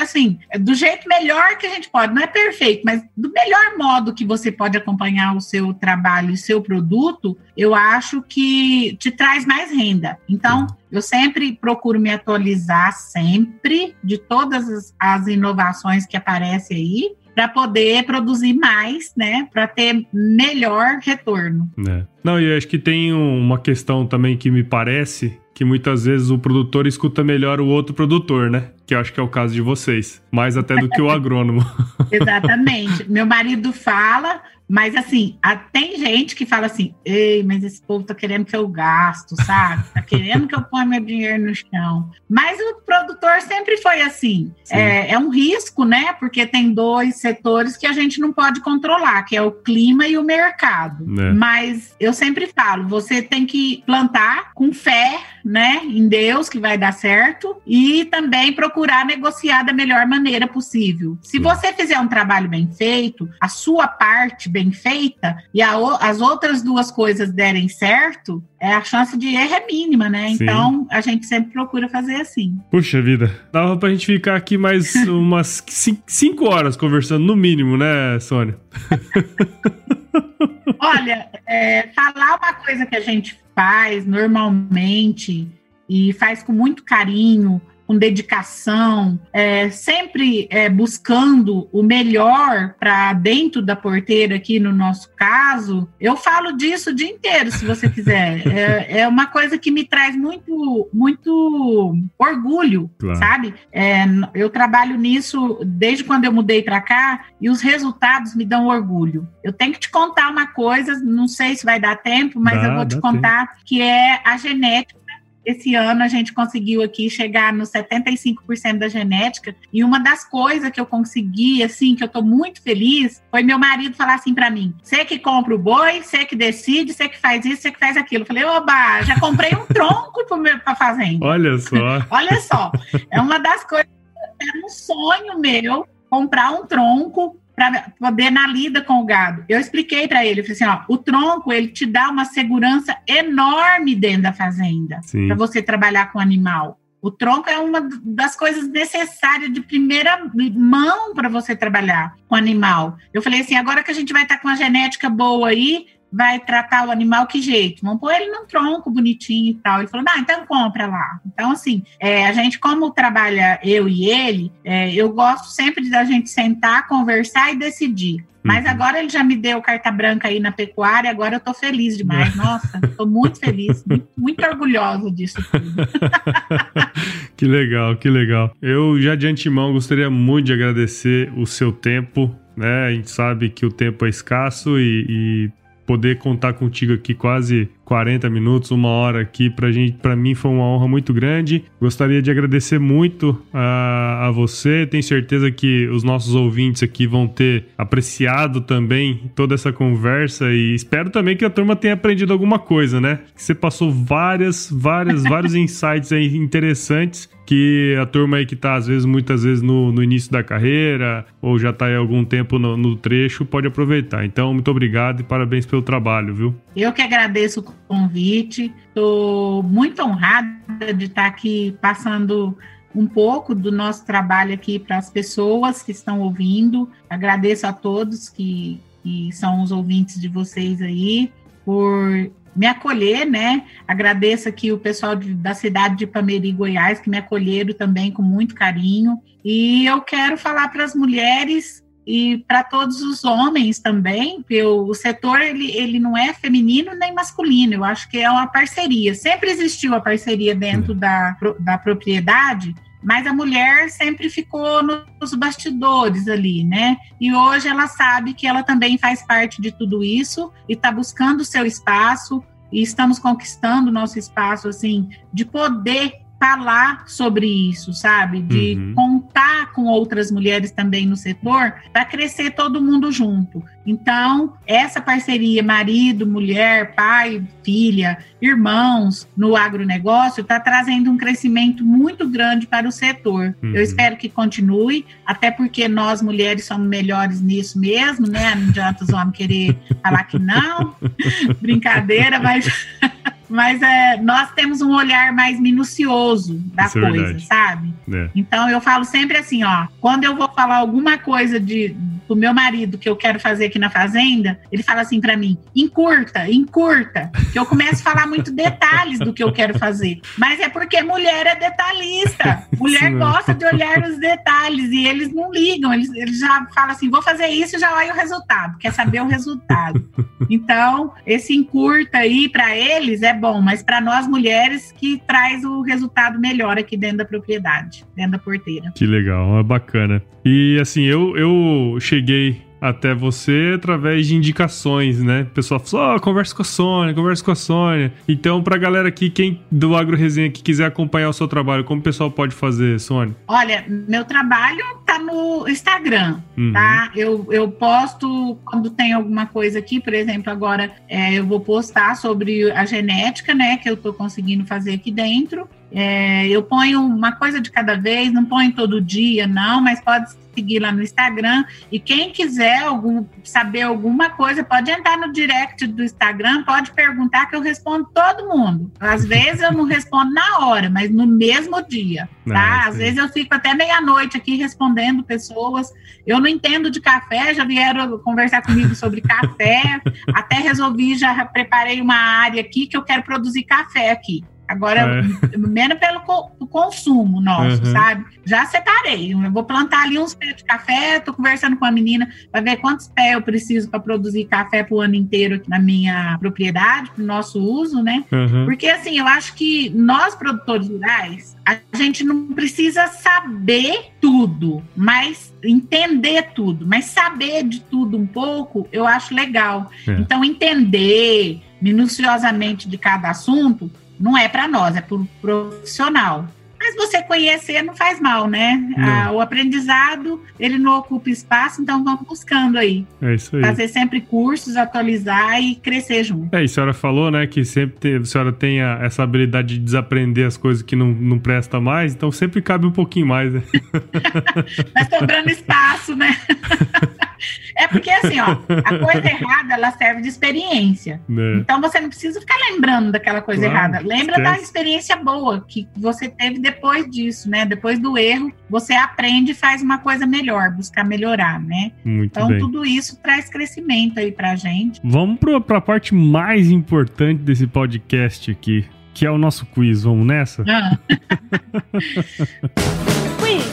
assim, do jeito melhor que a gente pode. Não é perfeito, mas do melhor modo que você pode acompanhar o seu trabalho e seu produto, eu acho que te traz mais renda. Então, eu sempre procuro me atualizar sempre de todas as, inovações que aparecem aí para poder produzir mais, né, para ter melhor retorno. É. Não, e acho que tem uma questão também que me parece que muitas vezes o produtor escuta melhor o outro produtor, né? Que eu acho que é o caso de vocês, mais até do que o agrônomo. Exatamente. Meu marido fala, mas assim, tem gente que fala assim: ei, mas esse povo tá querendo que eu gasto, sabe? Tá querendo que eu ponha meu dinheiro no chão. Mas o produtor sempre foi assim. É, é, um risco, né? Porque tem dois setores que a gente não pode controlar, que é o clima e o mercado. É. Mas eu sempre falo: você tem que plantar com fé, né? Em Deus que vai dar certo, e também procurar negociar da melhor maneira possível. Se você fizer um trabalho bem feito, a sua parte bem feita e a, as outras duas coisas derem certo, é a chance de erro é mínima, né? Sim. Então a gente sempre procura fazer assim. Puxa vida, dava pra gente ficar aqui mais umas cinco horas conversando, no mínimo, né, Sônia? Olha, é, falar uma coisa que a gente faz normalmente e faz com muito carinho, com dedicação, é, sempre é, buscando o melhor para dentro da porteira, aqui no nosso caso, eu falo disso o dia inteiro, se você quiser. é, é uma coisa que me traz muito, muito orgulho, claro. sabe? É, eu trabalho nisso desde quando eu mudei para cá e os resultados me dão orgulho. Eu tenho que te contar uma coisa, não sei se vai dar tempo, mas dá, eu vou te contar tempo. que é a genética esse ano a gente conseguiu aqui chegar no 75% da genética. E uma das coisas que eu consegui, assim, que eu tô muito feliz, foi meu marido falar assim para mim: você que compra o boi, você que decide, você que faz isso, você que faz aquilo. Eu falei, oba, já comprei um tronco para fazenda. Olha só. Olha só. É uma das coisas, era um sonho meu comprar um tronco para poder na lida com o gado. Eu expliquei para ele, falei assim, ó, o tronco ele te dá uma segurança enorme dentro da fazenda para você trabalhar com animal. O tronco é uma das coisas necessárias de primeira mão para você trabalhar com animal. Eu falei assim, agora que a gente vai estar tá com a genética boa aí, vai tratar o animal que jeito? Vamos pôr ele num tronco bonitinho e tal. Ele falou, ah, então compra lá. Então, assim, é, a gente, como trabalha eu e ele, é, eu gosto sempre da gente sentar, conversar e decidir. Mas uhum. agora ele já me deu carta branca aí na pecuária, agora eu tô feliz demais. Nossa, tô muito feliz, muito, muito orgulhosa disso tudo. que legal, que legal. Eu já de antemão gostaria muito de agradecer o seu tempo, né? A gente sabe que o tempo é escasso e, e poder contar contigo aqui quase 40 minutos, uma hora aqui pra gente, para mim foi uma honra muito grande. Gostaria de agradecer muito a, a você. Tenho certeza que os nossos ouvintes aqui vão ter apreciado também toda essa conversa e espero também que a turma tenha aprendido alguma coisa, né? Que você passou várias, várias, vários insights aí interessantes que a turma aí que tá, às vezes, muitas vezes no, no início da carreira, ou já tá aí algum tempo no, no trecho, pode aproveitar. Então, muito obrigado e parabéns pelo trabalho, viu? Eu que agradeço o convite, estou muito honrada de estar aqui passando um pouco do nosso trabalho aqui para as pessoas que estão ouvindo. Agradeço a todos que, que são os ouvintes de vocês aí por me acolher, né? Agradeço aqui o pessoal de, da cidade de Pameri, Goiás, que me acolheram também com muito carinho. E eu quero falar para as mulheres e para todos os homens também, porque o, o, setor ele, ele não é feminino nem masculino, eu acho que é uma parceria. Sempre existiu a parceria dentro da, da propriedade, mas a mulher sempre ficou nos bastidores ali, né? E hoje ela sabe que ela também faz parte de tudo isso e está buscando o seu espaço e estamos conquistando nosso espaço assim de poder falar sobre isso, sabe? De uhum. contar com outras mulheres também no setor para crescer todo mundo junto. Então, essa parceria marido, mulher, pai, filha, irmãos no agronegócio está trazendo um crescimento muito grande para o setor. Uhum. Eu espero que continue, até porque nós mulheres somos melhores nisso mesmo, né? Não adianta os homens querer falar que não. Brincadeira, mas mas é, nós temos um olhar mais minucioso da Isso é coisa, é sabe? É. Então eu falo sempre assim, ó, quando eu vou falar alguma coisa de do meu marido que eu quero fazer aqui na fazenda, ele fala assim para mim: encurta, encurta, que eu começo a falar muito detalhes do que eu quero fazer. Mas é porque mulher é detalhista. Mulher gosta de olhar os detalhes e eles não ligam, eles, eles já falam assim: vou fazer isso e já olha o resultado, quer saber o resultado. Então, esse encurta aí para eles é bom, mas para nós mulheres que traz o resultado melhor aqui dentro da propriedade, dentro da porteira. Que legal, é bacana. E assim, eu, eu cheguei até você através de indicações, né? O pessoal falou, oh, conversa com a Sônia, conversa com a Sônia. Então, pra galera aqui, quem do Agro Resenha que quiser acompanhar o seu trabalho, como o pessoal pode fazer, Sônia? Olha, meu trabalho tá no Instagram, uhum. tá? Eu, eu posto quando tem alguma coisa aqui, por exemplo, agora é, eu vou postar sobre a genética, né? Que eu tô conseguindo fazer aqui dentro. É, eu ponho uma coisa de cada vez, não ponho todo dia, não, mas pode seguir lá no Instagram. E quem quiser algum, saber alguma coisa, pode entrar no direct do Instagram, pode perguntar que eu respondo todo mundo. Às vezes eu não respondo na hora, mas no mesmo dia, tá? Às vezes eu fico até meia-noite aqui respondendo pessoas. Eu não entendo de café, já vieram conversar comigo sobre café, até resolvi, já preparei uma área aqui que eu quero produzir café aqui. Agora, é. menos pelo consumo nosso, uhum. sabe? Já separei. Eu vou plantar ali uns pés de café, tô conversando com a menina para ver quantos pés eu preciso para produzir café pro ano inteiro aqui na minha propriedade, pro nosso uso, né? Uhum. Porque assim, eu acho que nós produtores rurais, a gente não precisa saber tudo, mas entender tudo, mas saber de tudo um pouco, eu acho legal. É. Então, entender minuciosamente de cada assunto não é para nós, é para o profissional. Mas você conhecer não faz mal, né? Ah, o aprendizado, ele não ocupa espaço, então vamos buscando aí. É isso aí. Fazer sempre cursos, atualizar e crescer junto. É, e a senhora falou, né, que sempre tem, a senhora tem a, essa habilidade de desaprender as coisas que não, não presta mais, então sempre cabe um pouquinho mais, né? Mas sobrando espaço, né? É porque assim, ó, a coisa errada ela serve de experiência. É. Então você não precisa ficar lembrando daquela coisa claro, errada. Lembra esquece. da experiência boa que você teve depois disso, né? Depois do erro, você aprende e faz uma coisa melhor, buscar melhorar, né? Muito então bem. tudo isso traz crescimento aí pra gente. Vamos para a parte mais importante desse podcast aqui, que é o nosso quiz. Vamos nessa? Ah.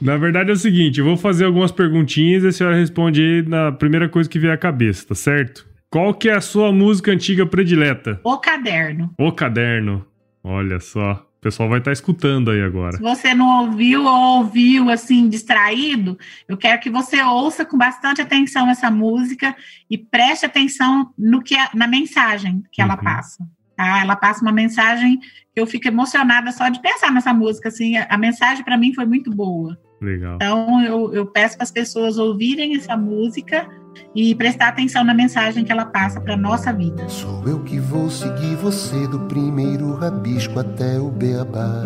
Na verdade é o seguinte, eu vou fazer algumas perguntinhas e a senhora responde aí na primeira coisa que vier à cabeça, tá certo? Qual que é a sua música antiga predileta? O Caderno. O Caderno. Olha só. O pessoal vai estar tá escutando aí agora. Se você não ouviu ou ouviu assim distraído, eu quero que você ouça com bastante atenção essa música e preste atenção no que é, na mensagem que ela uhum. passa. Tá? Ela passa uma mensagem que eu fico emocionada só de pensar nessa música. Assim, a mensagem para mim foi muito boa. Legal. Então, eu, eu peço para as pessoas ouvirem essa música e prestar atenção na mensagem que ela passa para nossa vida. Sou eu que vou seguir você do primeiro rabisco até o beabá.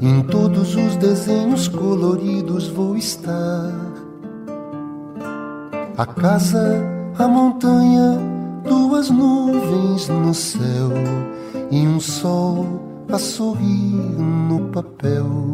Em todos os desenhos coloridos vou estar. A casa, a montanha, duas nuvens no céu e um sol a sorrir no papel.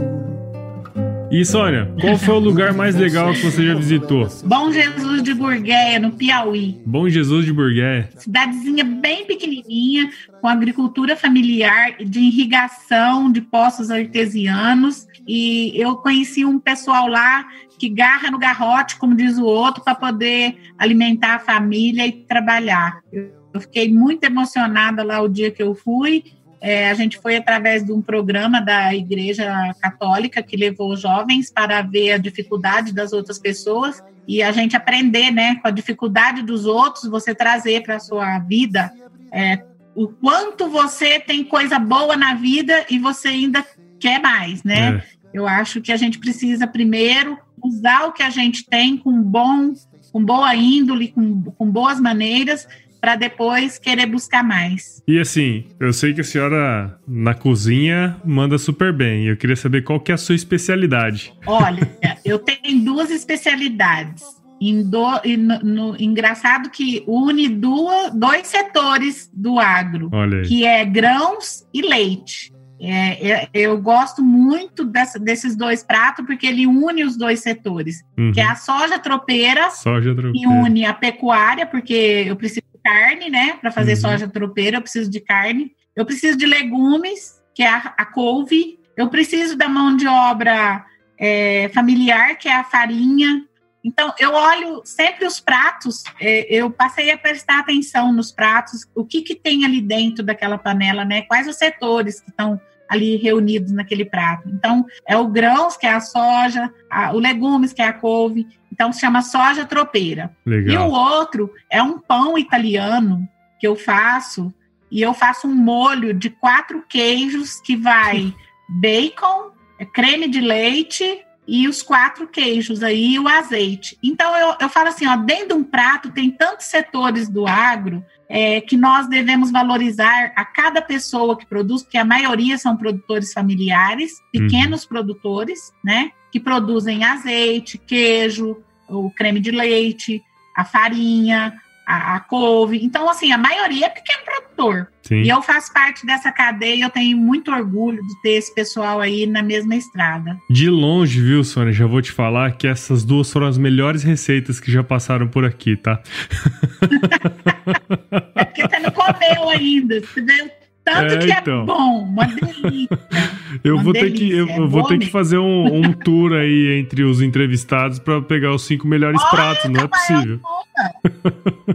E Sônia, qual foi o lugar mais legal que você já visitou? Bom Jesus de Burgueia, no Piauí. Bom Jesus de Burgueia. Cidadezinha bem pequenininha, com agricultura familiar, de irrigação, de poços artesianos. E eu conheci um pessoal lá que garra no garrote, como diz o outro, para poder alimentar a família e trabalhar. Eu fiquei muito emocionada lá o dia que eu fui é, a gente foi através de um programa da Igreja Católica que levou jovens para ver a dificuldade das outras pessoas e a gente aprender, né, com a dificuldade dos outros, você trazer para a sua vida é, o quanto você tem coisa boa na vida e você ainda quer mais, né? É. Eu acho que a gente precisa primeiro usar o que a gente tem com bom, com boa índole, com, com boas maneiras para depois querer buscar mais. E assim, eu sei que a senhora na cozinha manda super bem. Eu queria saber qual que é a sua especialidade. Olha, eu tenho duas especialidades. Do, no, no, engraçado que une duas, dois setores do agro, que é grãos e leite. É, é, eu gosto muito dessa, desses dois pratos porque ele une os dois setores, uhum. que é a soja tropeira, soja tropeira, que une a pecuária, porque eu preciso carne, né? Para fazer uhum. soja tropeira, eu preciso de carne. Eu preciso de legumes, que é a, a couve. Eu preciso da mão de obra é, familiar, que é a farinha. Então, eu olho sempre os pratos, é, eu passei a prestar atenção nos pratos, o que, que tem ali dentro daquela panela, né? Quais os setores que estão ali reunidos naquele prato. Então, é o grãos, que é a soja, a, o legumes, que é a couve. Então, se chama soja tropeira. Legal. E o outro é um pão italiano que eu faço, e eu faço um molho de quatro queijos que vai bacon, creme de leite e os quatro queijos aí, o azeite. Então, eu, eu falo assim, ó, dentro de um prato tem tantos setores do agro é, que nós devemos valorizar a cada pessoa que produz, porque a maioria são produtores familiares, pequenos uhum. produtores, né? Que produzem azeite, queijo, o creme de leite, a farinha, a, a couve. Então, assim, a maioria é pequeno produtor. Sim. E eu faço parte dessa cadeia e eu tenho muito orgulho de ter esse pessoal aí na mesma estrada. De longe, viu, Sônia? Já vou te falar que essas duas foram as melhores receitas que já passaram por aqui, tá? é porque você não comeu ainda. Você veio tanto é, que é então. é bom, uma delícia. eu uma vou delícia. ter que eu, eu vou ter que fazer um, um tour aí entre os entrevistados para pegar os cinco melhores Olha, pratos, não é possível.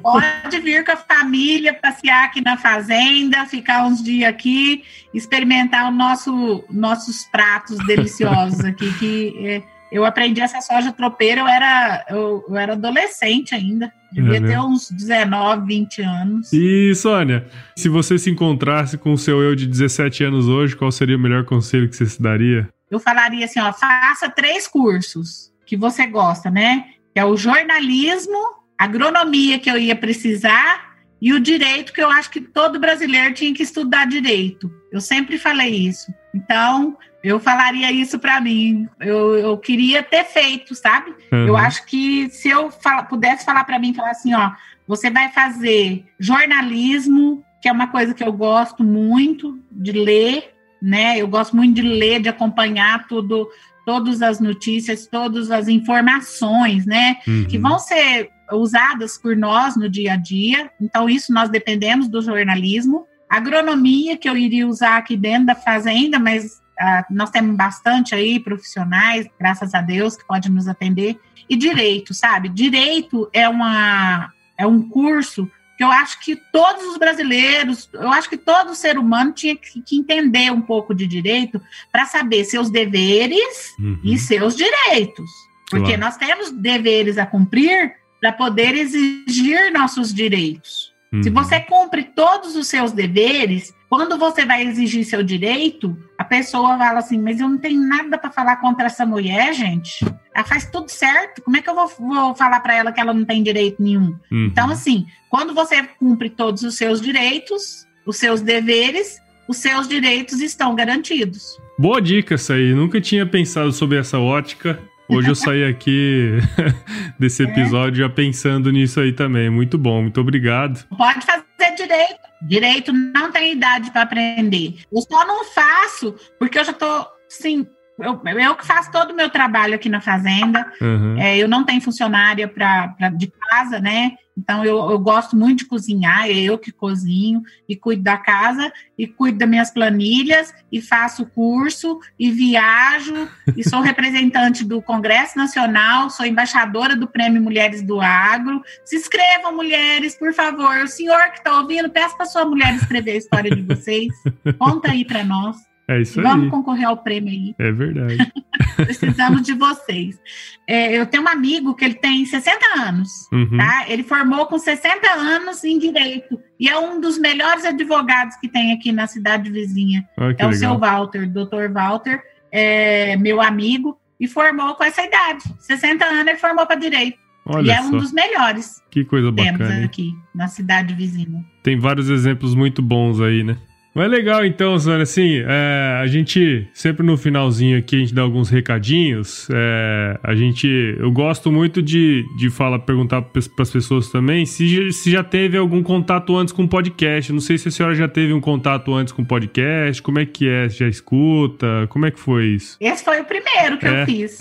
Pode vir com a família passear aqui na fazenda, ficar uns dias aqui, experimentar o nosso nossos pratos deliciosos aqui que é, eu aprendi essa soja tropeira, eu era, eu, eu era adolescente ainda. Devia é, ter uns 19, 20 anos. E, Sônia, se você se encontrasse com o seu eu de 17 anos hoje, qual seria o melhor conselho que você se daria? Eu falaria assim, ó, faça três cursos que você gosta, né? Que é o jornalismo, agronomia que eu ia precisar e o direito que eu acho que todo brasileiro tinha que estudar direito. Eu sempre falei isso. Então, eu falaria isso para mim. Eu, eu queria ter feito, sabe? Uhum. Eu acho que se eu fala, pudesse falar para mim, falar assim, ó, você vai fazer jornalismo, que é uma coisa que eu gosto muito de ler, né? Eu gosto muito de ler, de acompanhar tudo, todas as notícias, todas as informações, né? Uhum. Que vão ser usadas por nós no dia a dia. Então, isso nós dependemos do jornalismo. Agronomia, que eu iria usar aqui dentro da fazenda, mas Uh, nós temos bastante aí profissionais, graças a Deus, que podem nos atender. E direito, sabe? Direito é, uma, é um curso que eu acho que todos os brasileiros, eu acho que todo ser humano tinha que, que entender um pouco de direito para saber seus deveres uhum. e seus direitos. Porque claro. nós temos deveres a cumprir para poder exigir nossos direitos. Uhum. Se você cumpre todos os seus deveres, Quando você vai exigir seu direito, a pessoa fala assim: Mas eu não tenho nada para falar contra essa mulher, gente. Ela faz tudo certo. Como é que eu vou, vou falar para ela que ela não tem direito nenhum? Uhum. Então, assim, quando você cumpre todos os seus direitos, os seus deveres, os seus direitos estão garantidos. Boa dica essa aí. Nunca tinha pensado sobre essa ótica. Hoje eu saí aqui desse é. episódio é. já pensando nisso aí também. Muito bom, muito obrigado. Pode fazer direito. Direito não tem idade para aprender. Eu só não faço porque eu já estou, sim, eu, eu que faço todo o meu trabalho aqui na fazenda. Uhum. É, eu não tenho funcionária pra, pra, de casa, né? Então eu, eu gosto muito de cozinhar, é eu que cozinho e cuido da casa e cuido das minhas planilhas e faço curso e viajo e sou representante do Congresso Nacional, sou embaixadora do Prêmio Mulheres do Agro. Se inscrevam, mulheres, por favor. O senhor que está ouvindo, peça para sua mulher escrever a história de vocês. Conta aí para nós. É isso Vamos aí. Vamos concorrer ao prêmio aí. É verdade. Precisamos de vocês. É, eu tenho um amigo que ele tem 60 anos, uhum. tá? Ele formou com 60 anos em Direito e é um dos melhores advogados que tem aqui na cidade vizinha. É legal. o seu Walter, doutor Walter, é meu amigo, e formou com essa idade. 60 anos ele formou para Direito. Olha e é só. um dos melhores. Que coisa bacana. Temos aqui na cidade vizinha. Tem vários exemplos muito bons aí, né? Mas legal então, Sônia, assim, é, a gente sempre no finalzinho aqui a gente dá alguns recadinhos. É, a gente, eu gosto muito de, de falar, perguntar para as pessoas também se, se já teve algum contato antes com podcast. Não sei se a senhora já teve um contato antes com podcast. Como é que é? Já escuta? Como é que foi isso? Esse foi o primeiro que é? eu fiz.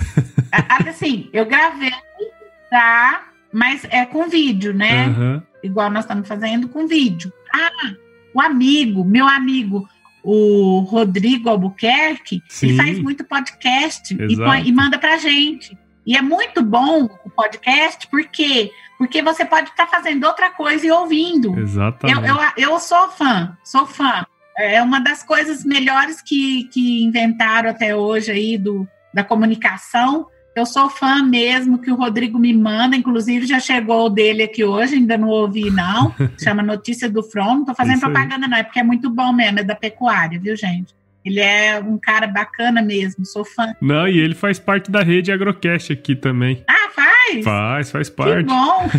assim, eu gravei, tá? Mas é com vídeo, né? Uhum. Igual nós estamos fazendo com vídeo. Ah, o amigo, meu amigo, o Rodrigo Albuquerque, Sim. ele faz muito podcast e, põe, e, manda pra gente. E é muito bom o podcast, por quê? Porque você pode estar tá fazendo outra coisa e ouvindo. Exatamente. Eu, eu, eu sou fã, sou fã. É uma das coisas melhores que, que inventaram até hoje aí do, da comunicação eu sou fã mesmo que o Rodrigo me manda, inclusive já chegou o dele aqui hoje, ainda não ouvi, não. Chama Notícia do Front. Não tô fazendo propaganda, não, é porque é muito bom mesmo, é da pecuária, viu, gente? Ele é um cara bacana mesmo, sou fã. Não, e ele faz parte da rede Agrocast aqui também. Ah, faz? Faz, faz parte. Que bom!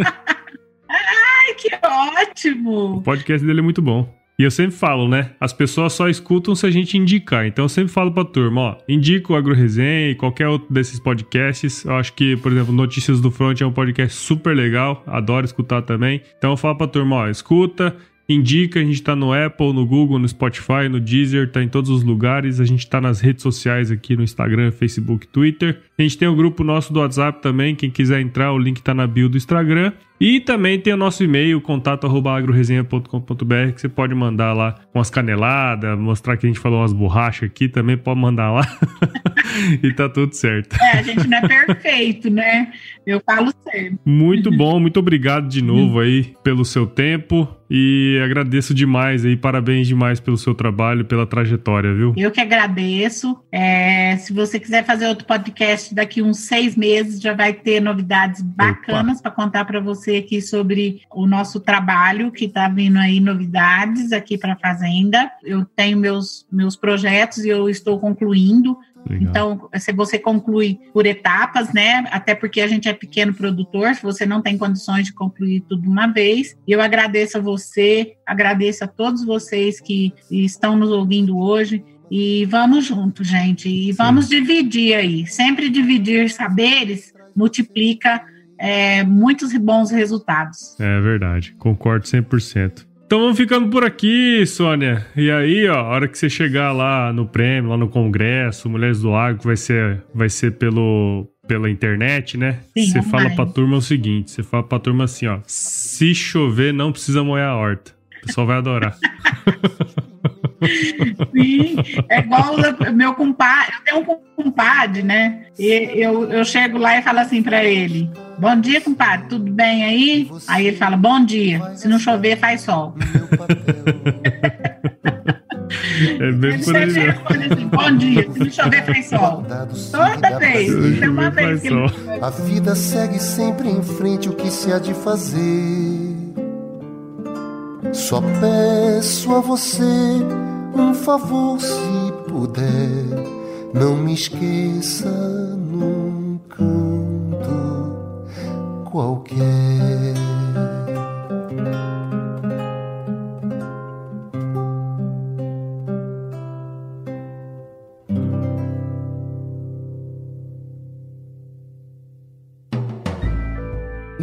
Ai, que ótimo! O podcast dele é muito bom. E eu sempre falo, né? As pessoas só escutam se a gente indicar. Então eu sempre falo pra turma, ó, indica o Agro Resenha e qualquer outro desses podcasts. Eu acho que, por exemplo, Notícias do Front é um podcast super legal, adoro escutar também. Então eu falo pra turma, ó, escuta, Indica, a gente tá no Apple, no Google, no Spotify, no Deezer, tá em todos os lugares. A gente tá nas redes sociais aqui no Instagram, Facebook, Twitter. A gente tem o um grupo nosso do WhatsApp também, quem quiser entrar, o link tá na bio do Instagram. E também tem o nosso e-mail, contato@agroresenha.com.br, que você pode mandar lá umas caneladas, mostrar que a gente falou umas borrachas aqui, também pode mandar lá. e tá tudo certo. É, a gente não é perfeito, né? Eu falo sempre. Muito bom, muito obrigado de novo aí pelo seu tempo e agradeço demais aí, parabéns demais pelo seu trabalho, pela trajetória, viu? Eu que agradeço. É, se você quiser fazer outro podcast daqui uns seis meses, já vai ter novidades bacanas para contar para você aqui sobre o nosso trabalho, que está vindo aí novidades aqui para a Fazenda. Eu tenho meus, meus projetos e eu estou concluindo. Legal. Então, se você conclui por etapas, né? Até porque a gente é pequeno produtor, se você não tem condições de concluir tudo uma vez. Eu agradeço a você, agradeço a todos vocês que estão nos ouvindo hoje. E vamos juntos, gente. E vamos Sim. dividir aí. Sempre dividir saberes multiplica é, muitos bons resultados. É verdade, concordo 100%. Então vamos ficando por aqui, Sônia. E aí, ó, a hora que você chegar lá no prêmio, lá no congresso, Mulheres do Agro, que vai ser, vai ser pelo, pela internet, né? Sim, você fala pra turma o seguinte: você fala pra turma assim, ó. Se chover, não precisa molhar a horta. O pessoal vai adorar. Sim, é igual o meu compadre, eu tenho um compadre, né? E eu, eu chego lá e falo assim para ele: Bom dia, compadre, tudo bem aí? Aí ele fala: Bom dia, se não chover, faz sol. É bem ele por aí. Assim, Bom dia, se não chover, faz sol. Toda vez, uma vez que ele... A vida segue sempre em frente, o que se há de fazer? Só peço a você um favor se puder, não me esqueça num canto qualquer.